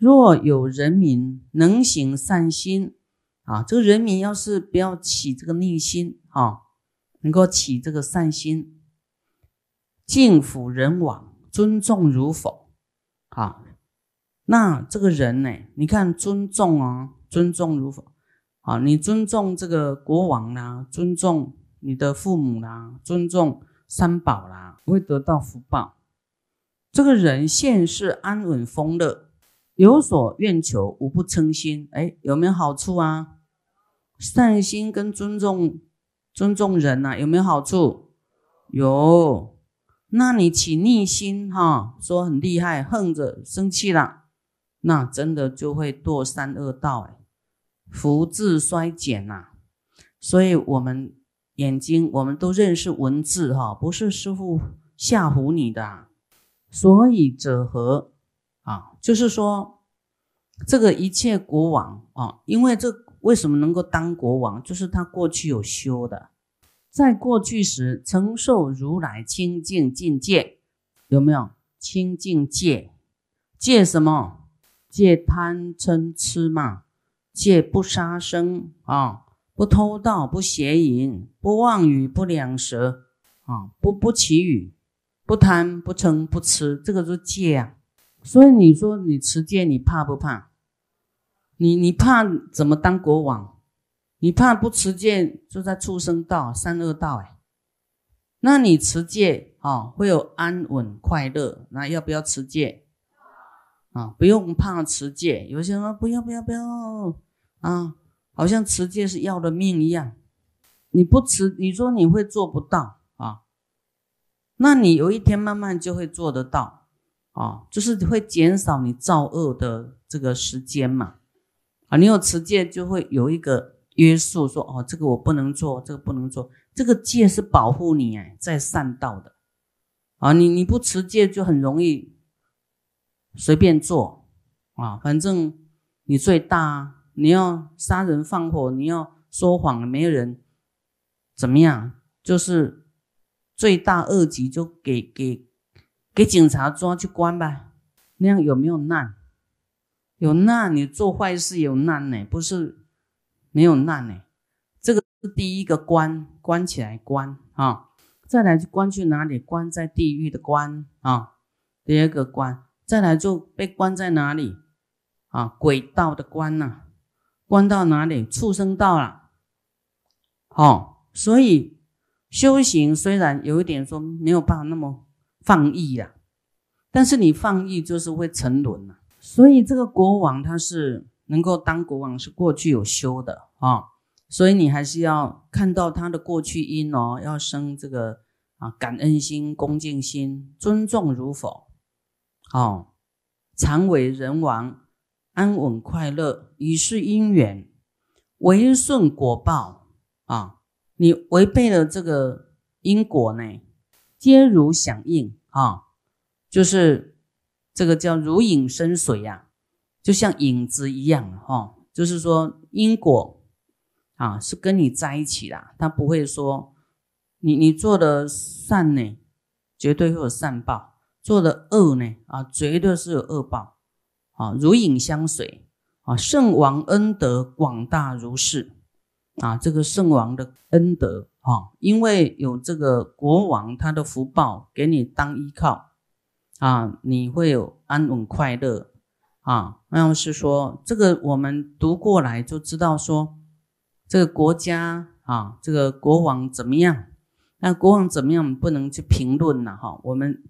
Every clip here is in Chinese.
若有人民能行善心啊，这个人民要是不要起这个逆心啊，能够起这个善心，敬辅人往，尊重如否啊？那这个人呢？你看尊重啊，尊重如否啊？你尊重这个国王啦，尊重你的父母啦，尊重三宝啦，会得到福报。这个人现世安稳丰乐。有所愿求，无不称心。哎，有没有好处啊？善心跟尊重尊重人呐，有没有好处？有。那你起逆心哈，说很厉害，横着生气了，那真的就会堕三恶道，哎，福智衰减呐。所以，我们眼睛，我们都认识文字哈，不是师傅吓唬你的。所以者何？啊，就是说，这个一切国王啊，因为这为什么能够当国王，就是他过去有修的，在过去时承受如来清净境界，有没有清净戒？戒什么？戒贪嗔痴嘛，戒不杀生啊，不偷盗，不邪淫，不妄语，不两舌啊，不不绮语，不贪不嗔不痴，这个是戒啊。所以你说你持戒，你怕不怕？你你怕怎么当国王？你怕不持戒就在畜生道、三恶道哎？那你持戒啊，会有安稳快乐。那要不要持戒？啊，不用怕持戒。有些人说不要不要不要啊，好像持戒是要了命一样。你不持，你说你会做不到啊？那你有一天慢慢就会做得到。啊，就是会减少你造恶的这个时间嘛。啊，你有持戒就会有一个约束，说哦，这个我不能做，这个不能做。这个戒是保护你哎，在善道的。啊，你你不持戒就很容易随便做啊，反正你最大，你要杀人放火，你要说谎，没有人怎么样，就是罪大恶极，就给给。给警察抓去关吧，那样有没有难？有难，你做坏事有难呢，不是没有难呢。这个是第一个关，关起来关啊。再来就关去哪里？关在地狱的关啊。第二个关，再来就被关在哪里啊？鬼道的关呐，关到哪里？畜生道了。好，所以修行虽然有一点说没有办法那么。放逸呀，但是你放逸就是会沉沦呐。所以这个国王他是能够当国王，是过去有修的啊。所以你还是要看到他的过去因哦，要生这个啊感恩心、恭敬心、尊重如否？哦，常为人王，安稳快乐，以是因缘，违顺果报啊。你违背了这个因果呢？皆如响应啊，就是这个叫如影生水呀，就像影子一样哈。就是说因果啊是跟你在一起的，他不会说你你做的善呢，绝对会有善报；做的恶呢啊，绝对是有恶报啊。如影相随啊，圣王恩德广大如是啊，这个圣王的恩德。啊，因为有这个国王他的福报给你当依靠啊，你会有安稳快乐啊。那要是说这个我们读过来就知道说这个国家啊，这个国王怎么样？那国王怎么样不能去评论了哈。我们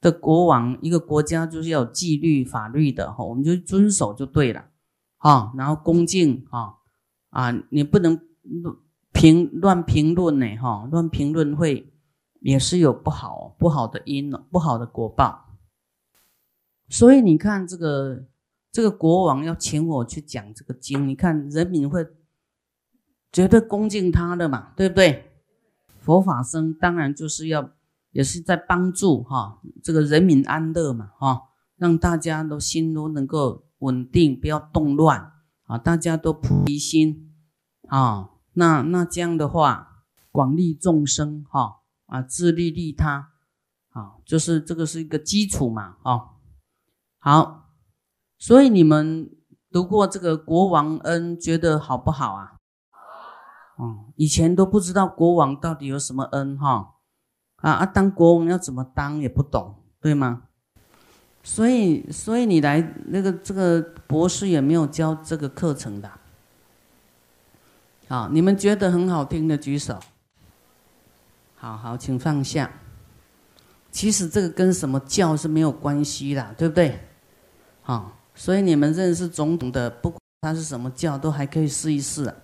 的国王一个国家就是要纪律法律的哈，我们就遵守就对了哈。然后恭敬啊啊，你不能。评乱评论呢？哈，乱评论会也是有不好不好的因不好的果报。所以你看，这个这个国王要请我去讲这个经，你看人民会绝对恭敬他的嘛，对不对？佛法僧当然就是要也是在帮助哈这个人民安乐嘛，哈，让大家都心都能够稳定，不要动乱啊，大家都菩提心啊。那那这样的话，广利众生，哈啊，自利利他，啊，就是这个是一个基础嘛，哦，好，所以你们读过这个国王恩，觉得好不好啊？哦，以前都不知道国王到底有什么恩哈，啊啊，当国王要怎么当也不懂，对吗？所以，所以你来那个这个博士也没有教这个课程的。好，你们觉得很好听的举手。好好，请放下。其实这个跟什么教是没有关系的，对不对？好。所以你们认识总统的，不管他是什么教，都还可以试一试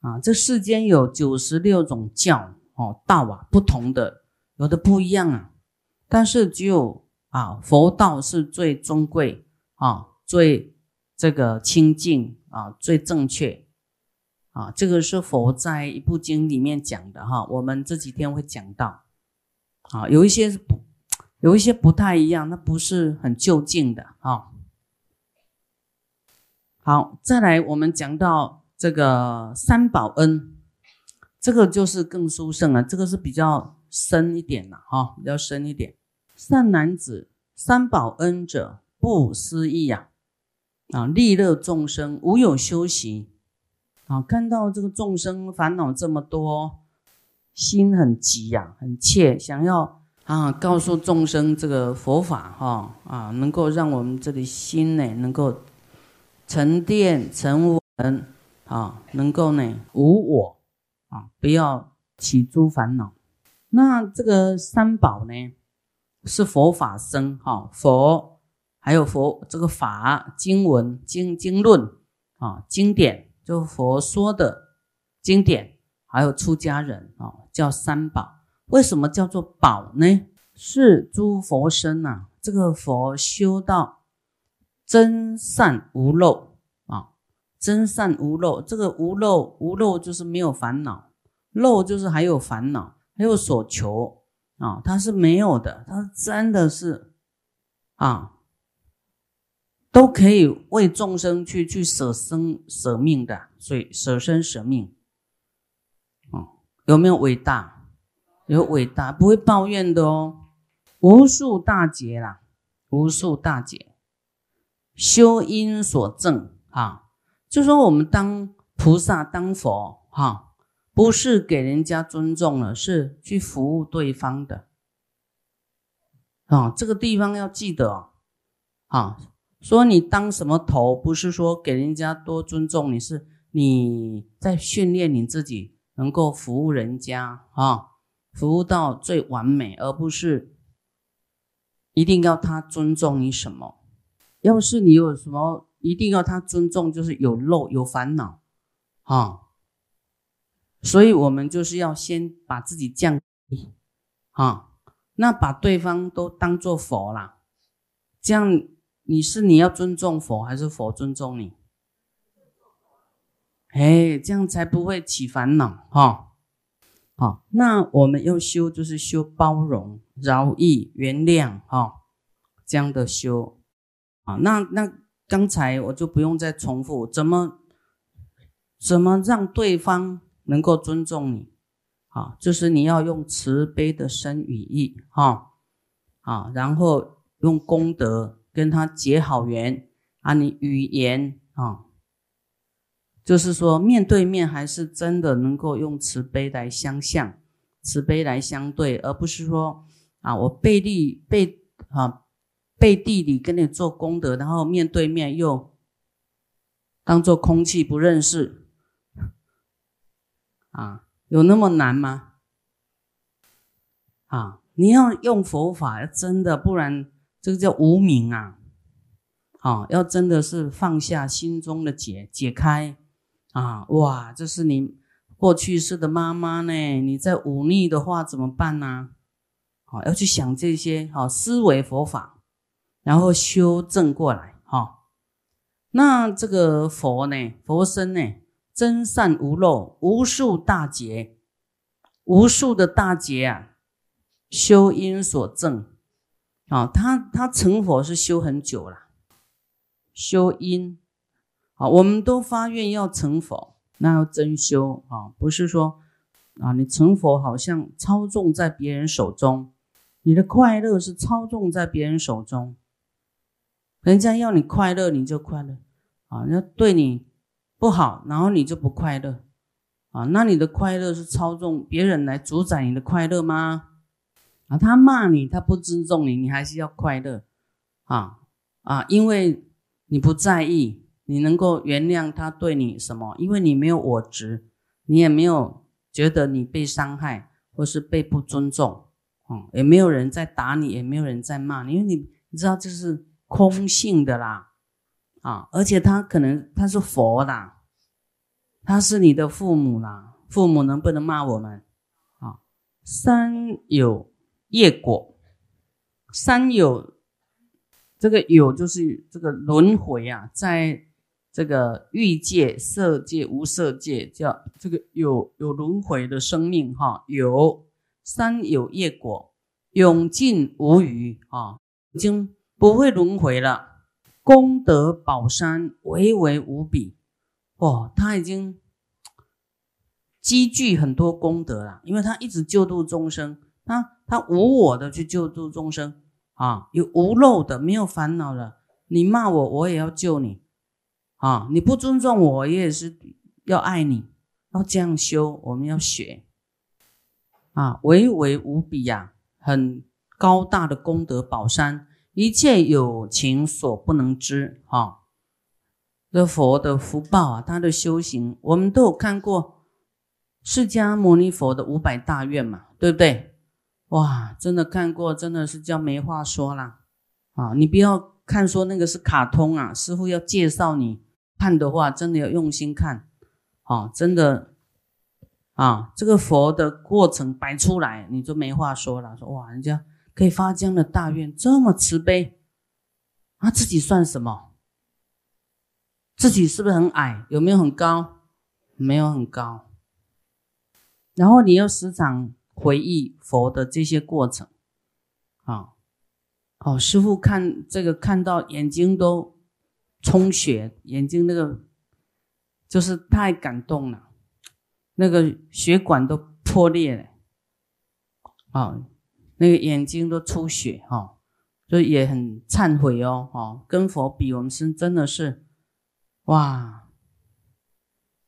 啊。这世间有九十六种教哦，道啊，不同的，有的不一样啊。但是只有啊，佛道是最尊贵啊，最这个清净啊，最正确啊。这个是佛在一部经里面讲的哈，我们这几天会讲到。啊，有一些不。有一些不太一样，那不是很就近的啊。好，再来我们讲到这个三宝恩，这个就是更殊胜了，这个是比较深一点了哈，比较深一点。善男子，三宝恩者不思议呀！啊，利乐众生，无有修行啊，看到这个众生烦恼这么多，心很急呀，很切，想要。啊，告诉众生这个佛法哈啊，能够让我们这里心呢能够沉淀沉稳啊，能够呢无我啊，不要起诸烦恼。那这个三宝呢是佛法僧哈，佛还有佛这个法经文经经论啊，经典就佛说的经典，还有出家人啊，叫三宝。为什么叫做宝呢？是诸佛身呐，这个佛修到真善无漏啊，真善无漏。这个无漏无漏就是没有烦恼，漏就是还有烦恼，还有所求啊，它是没有的，它真的是啊，都可以为众生去去舍生舍命的，所以舍身舍命啊，有没有伟大？有伟大，不会抱怨的哦。无数大劫啦，无数大劫，修因所证啊，就说我们当菩萨当佛哈，不是给人家尊重了，是去服务对方的啊。这个地方要记得啊，说你当什么头，不是说给人家多尊重，你是你在训练你自己，能够服务人家啊。服务到最完美，而不是一定要他尊重你什么。要是你有什么一定要他尊重，就是有漏有烦恼啊。所以我们就是要先把自己降低啊，那把对方都当做佛啦。这样你是你要尊重佛，还是佛尊重你？哎，这样才不会起烦恼哈。好，那我们要修，就是修包容、饶益、原谅，哈，这样的修。啊，那那刚才我就不用再重复，怎么怎么让对方能够尊重你？啊，就是你要用慈悲的身语意，哈，啊，然后用功德跟他结好缘，啊，你语言啊。就是说，面对面还是真的能够用慈悲来相向，慈悲来相对，而不是说啊，我背地背啊背地里跟你做功德，然后面对面又当做空气不认识啊，有那么难吗？啊，你要用佛法，真的，不然这个叫无名啊！啊，要真的是放下心中的结，解开。啊哇！这是你过去式的妈妈呢？你在忤逆的话怎么办呢？好，要去想这些好思维佛法，然后修正过来哈。那这个佛呢？佛身呢？真善无漏，无数大劫，无数的大劫啊！修因所证啊，他他成佛是修很久了，修因。好，我们都发愿要成佛，那要真修啊！不是说啊，你成佛好像操纵在别人手中，你的快乐是操纵在别人手中人家要你快乐，你就快乐啊；要对你不好，然后你就不快乐啊。那你的快乐是操纵别人来主宰你的快乐吗？啊，他骂你，他不尊重你，你还是要快乐啊啊！因为你不在意，你能够原谅他对你什么？因为你没有我执，你也没有觉得你被伤害或是被不尊重，啊，也没有人在打你，也没有人在骂你，因为你你知道这是空性的啦，啊，而且他可能他是佛啦，他是你的父母啦，父母能不能骂我们？啊，三有。业果，三有，这个有就是这个轮回啊，在这个欲界、色界、无色界，叫这个有有轮回的生命哈。有三有业果，永尽无余啊，已经不会轮回了。功德宝山巍巍无比，哦，他已经积聚很多功德了，因为他一直救度众生。他他无我的去救度众生啊，有无漏的，没有烦恼的。你骂我，我也要救你啊！你不尊重我，我也是要爱你，要这样修。我们要学啊，巍巍无比呀，很高大的功德宝山，一切有情所不能知啊。这佛的福报啊，他的修行，我们都有看过释迦牟尼佛的五百大愿嘛，对不对？哇，真的看过，真的是叫没话说啦！啊！你不要看说那个是卡通啊，师傅要介绍你看的话，真的要用心看，啊，真的啊，这个佛的过程摆出来，你就没话说了。说哇，人家可以发这样的大愿，这么慈悲，他自己算什么？自己是不是很矮？有没有很高？没有很高。然后你又时常。回忆佛的这些过程，啊，哦，师傅看这个看到眼睛都充血，眼睛那个就是太感动了，那个血管都破裂了，啊，那个眼睛都出血哈，所以也很忏悔哦，哦，跟佛比，我们是真的是，哇，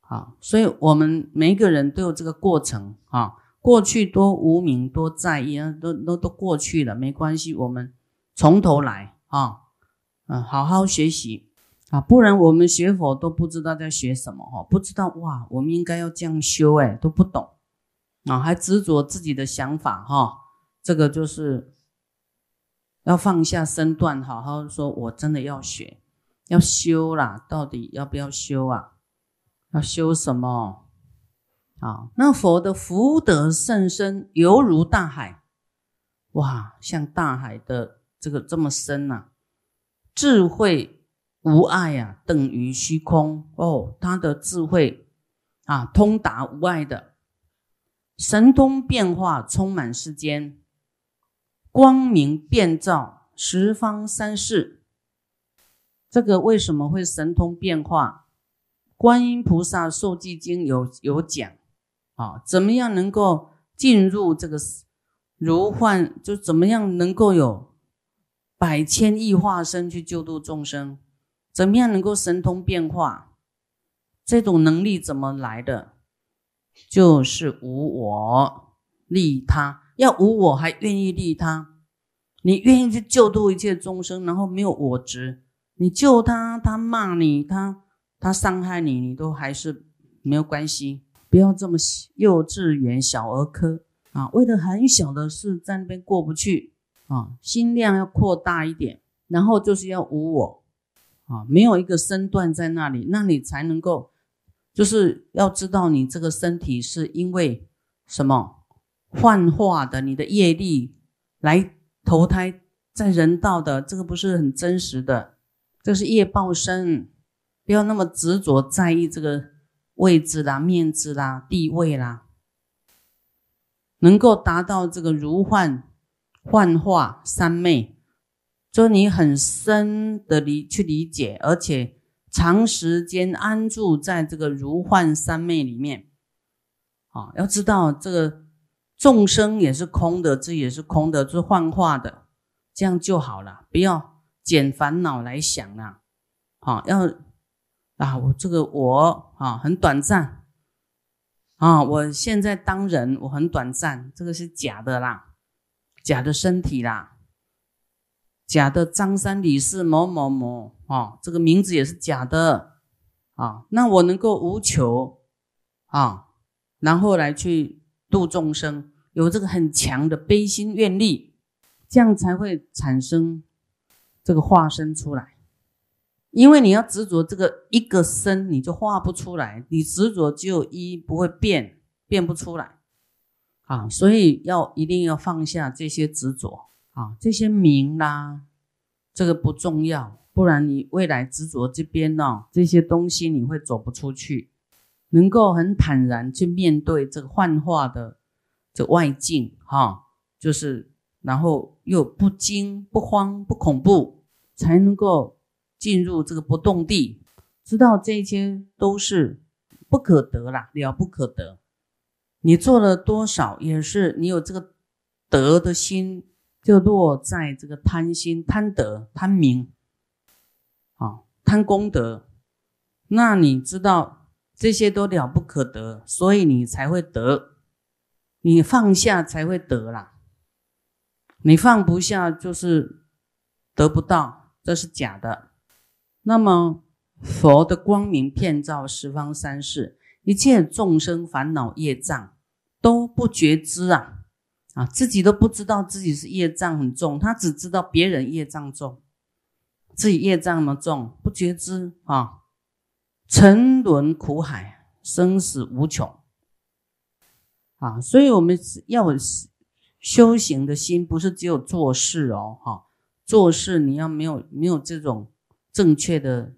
好，所以我们每一个人都有这个过程啊。过去多无名多在意啊，都都都过去了，没关系，我们从头来啊，嗯，好好学习啊，不然我们学佛都不知道在学什么哈，不知道哇，我们应该要这样修哎，都不懂啊，还执着自己的想法哈，这个就是要放下身段，好好说，我真的要学，要修啦，到底要不要修啊？要修什么？啊，那佛的福德甚深，犹如大海，哇，像大海的这个这么深呐，智慧无碍呀，等于虚空哦，他的智慧啊，通达无碍的，神通变化充满世间，光明遍照十方三世。这个为什么会神通变化？观音菩萨受记经有有讲。啊，怎么样能够进入这个如幻？就怎么样能够有百千亿化身去救度众生？怎么样能够神通变化？这种能力怎么来的？就是无我利他，要无我还愿意利他，你愿意去救度一切众生，然后没有我执，你救他，他骂你，他他伤害你，你都还是没有关系。不要这么幼稚园小儿科啊！为了很小的事在那边过不去啊，心量要扩大一点，然后就是要无我啊，没有一个身段在那里，那你才能够，就是要知道你这个身体是因为什么幻化的，你的业力来投胎在人道的，这个不是很真实的，这是业报身，不要那么执着在意这个。位置啦、面子啦、地位啦，能够达到这个如幻幻化三昧，就你很深的理去理解，而且长时间安住在这个如幻三昧里面，啊，要知道这个众生也是空的，这也是空的，是幻化的，这样就好了，不要减烦恼来想啊，好要啊，我这个我啊很短暂啊，我现在当人我很短暂，这个是假的啦，假的身体啦，假的张三李四某某某啊，这个名字也是假的啊，那我能够无求啊，然后来去度众生，有这个很强的悲心愿力，这样才会产生。这个化身出来，因为你要执着这个一个身，你就画不出来。你执着只有一，不会变，变不出来啊！所以要一定要放下这些执着啊，这些名啦，这个不重要，不然你未来执着这边呢，这些东西你会走不出去。能够很坦然去面对这个幻化的这外境哈，就是然后又不惊不慌不恐怖。才能够进入这个不动地，知道这些都是不可得啦，了不可得。你做了多少，也是你有这个得的心，就落在这个贪心、贪得、贪名，啊，贪功德。那你知道这些都了不可得，所以你才会得。你放下才会得啦，你放不下就是得不到。这是假的。那么，佛的光明遍照十方三世，一切众生烦恼业障都不觉知啊啊，自己都不知道自己是业障很重，他只知道别人业障重，自己业障那么重，不觉知啊，沉沦苦海，生死无穷啊。所以，我们要修行的心，不是只有做事哦，哈。做事你要没有没有这种正确的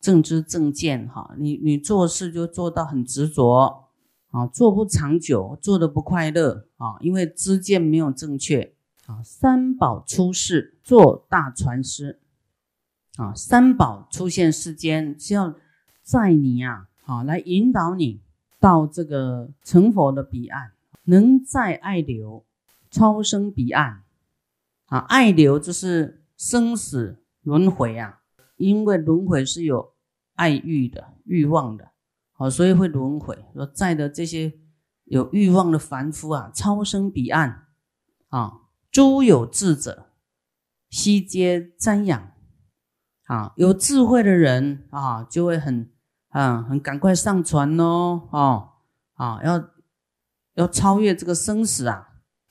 正知正见哈，你你做事就做到很执着啊，做不长久，做的不快乐啊，因为知见没有正确啊。三宝出世做大传师啊，三宝出现世间是要载你呀，好来引导你到这个成佛的彼岸，能在爱流超生彼岸。啊，爱流就是生死轮回啊，因为轮回是有爱欲的欲望的，好，所以会轮回。说在的这些有欲望的凡夫啊，超生彼岸啊，诸有智者悉皆瞻仰啊，有智慧的人啊，就会很啊很赶快上船哦，哦啊，要要超越这个生死啊，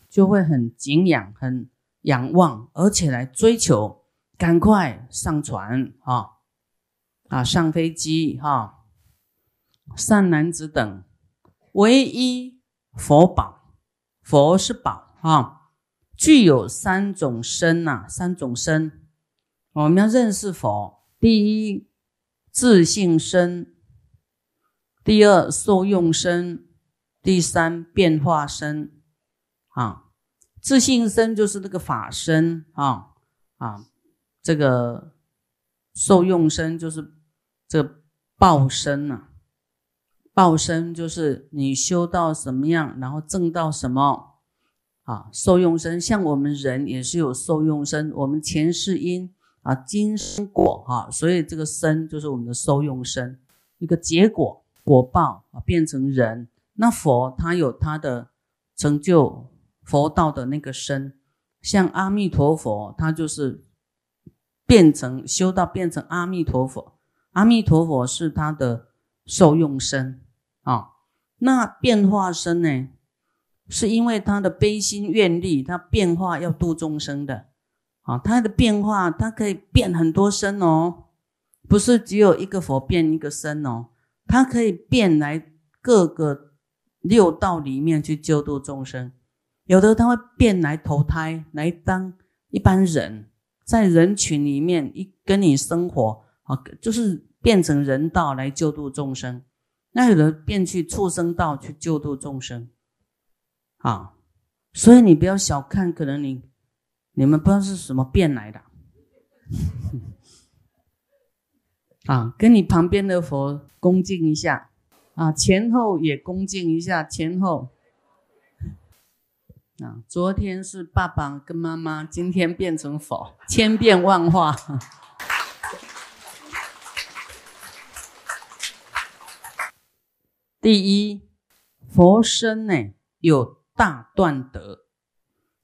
就会很敬仰很。仰望，而且来追求，赶快上船啊！啊，上飞机哈！善男子等，唯一佛宝，佛是宝啊！具有三种身呐，三种身。我们要认识佛：第一，自性身；第二，受用身；第三，变化身啊。自信身就是那个法身啊啊，这个受用身就是这报身呐，报身就是你修到什么样，然后证到什么啊。受用身像我们人也是有受用身，我们前世因啊，今生果哈，所以这个身就是我们的受用身，一个结果果报啊，变成人。那佛他有他的成就。佛道的那个身，像阿弥陀佛，他就是变成修道变成阿弥陀佛。阿弥陀佛是他的受用身啊。那变化身呢，是因为他的悲心愿力，他变化要度众生的啊。他的变化，他可以变很多身哦，不是只有一个佛变一个身哦，他可以变来各个六道里面去救度众生。有的他会变来投胎，来当一般人，在人群里面一跟你生活啊，就是变成人道来救度众生。那有的变去畜生道去救度众生，啊，所以你不要小看，可能你你们不知道是什么变来的，啊，跟你旁边的佛恭敬一下，啊，前后也恭敬一下，前后。啊，昨天是爸爸跟妈妈，今天变成佛，千变万化。第一，佛身呢有大断德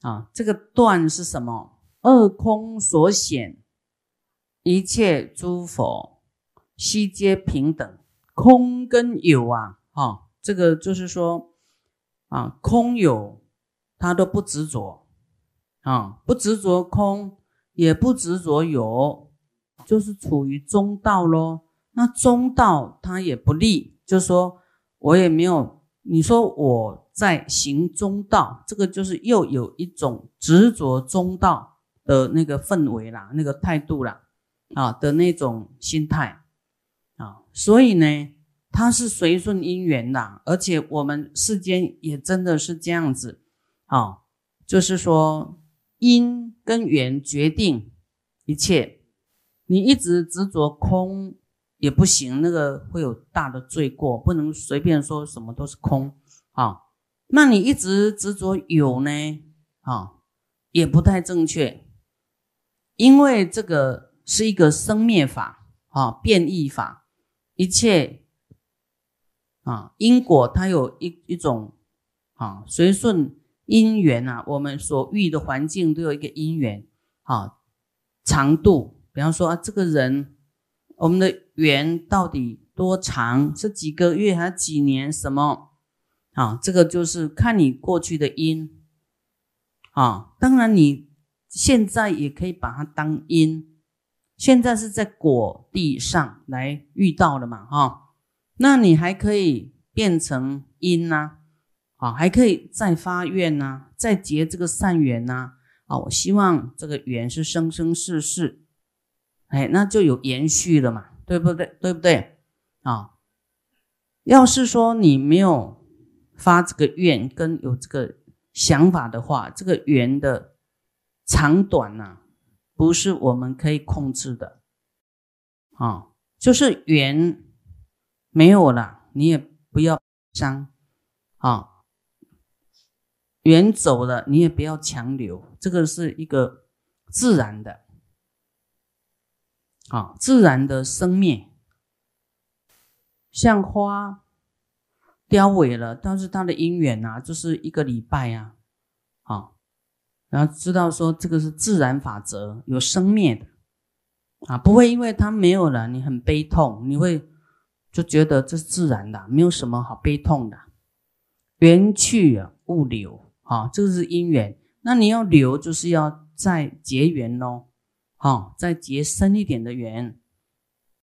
啊，这个断是什么？二空所显，一切诸佛悉皆平等，空跟有啊，哈，这个就是说啊，空有他都不执着啊，不执着空，也不执着有，就是处于中道咯。那中道他也不利，就是说。我也没有，你说我在行中道，这个就是又有一种执着中道的那个氛围啦，那个态度啦，啊的那种心态啊，所以呢，它是随顺因缘的，而且我们世间也真的是这样子啊，就是说因跟缘决定一切，你一直执着空。也不行，那个会有大的罪过，不能随便说什么都是空啊。那你一直执着有呢啊，也不太正确，因为这个是一个生灭法啊，变异法，一切啊因果它有一一种啊随顺因缘啊，我们所遇的环境都有一个因缘啊长度，比方说啊这个人。我们的缘到底多长？是几个月还是几年？什么？啊，这个就是看你过去的因啊。当然，你现在也可以把它当因，现在是在果地上来遇到的嘛，哈。那你还可以变成因呐，啊还可以再发愿呐，再结这个善缘呐，啊，我希望这个缘是生生世世。哎，那就有延续了嘛，对不对？对不对？啊，要是说你没有发这个愿跟有这个想法的话，这个缘的长短呢，不是我们可以控制的。啊，就是缘没有了，你也不要伤啊，缘走了，你也不要强留，这个是一个自然的。啊，自然的生灭，像花凋萎了，但是它的因缘呐，就是一个礼拜啊，啊，然后知道说这个是自然法则，有生灭的，啊，不会因为它没有了，你很悲痛，你会就觉得这是自然的，没有什么好悲痛的，缘去啊，物流，啊，这个是因缘，那你要留，就是要再结缘喽。好，再结深一点的缘，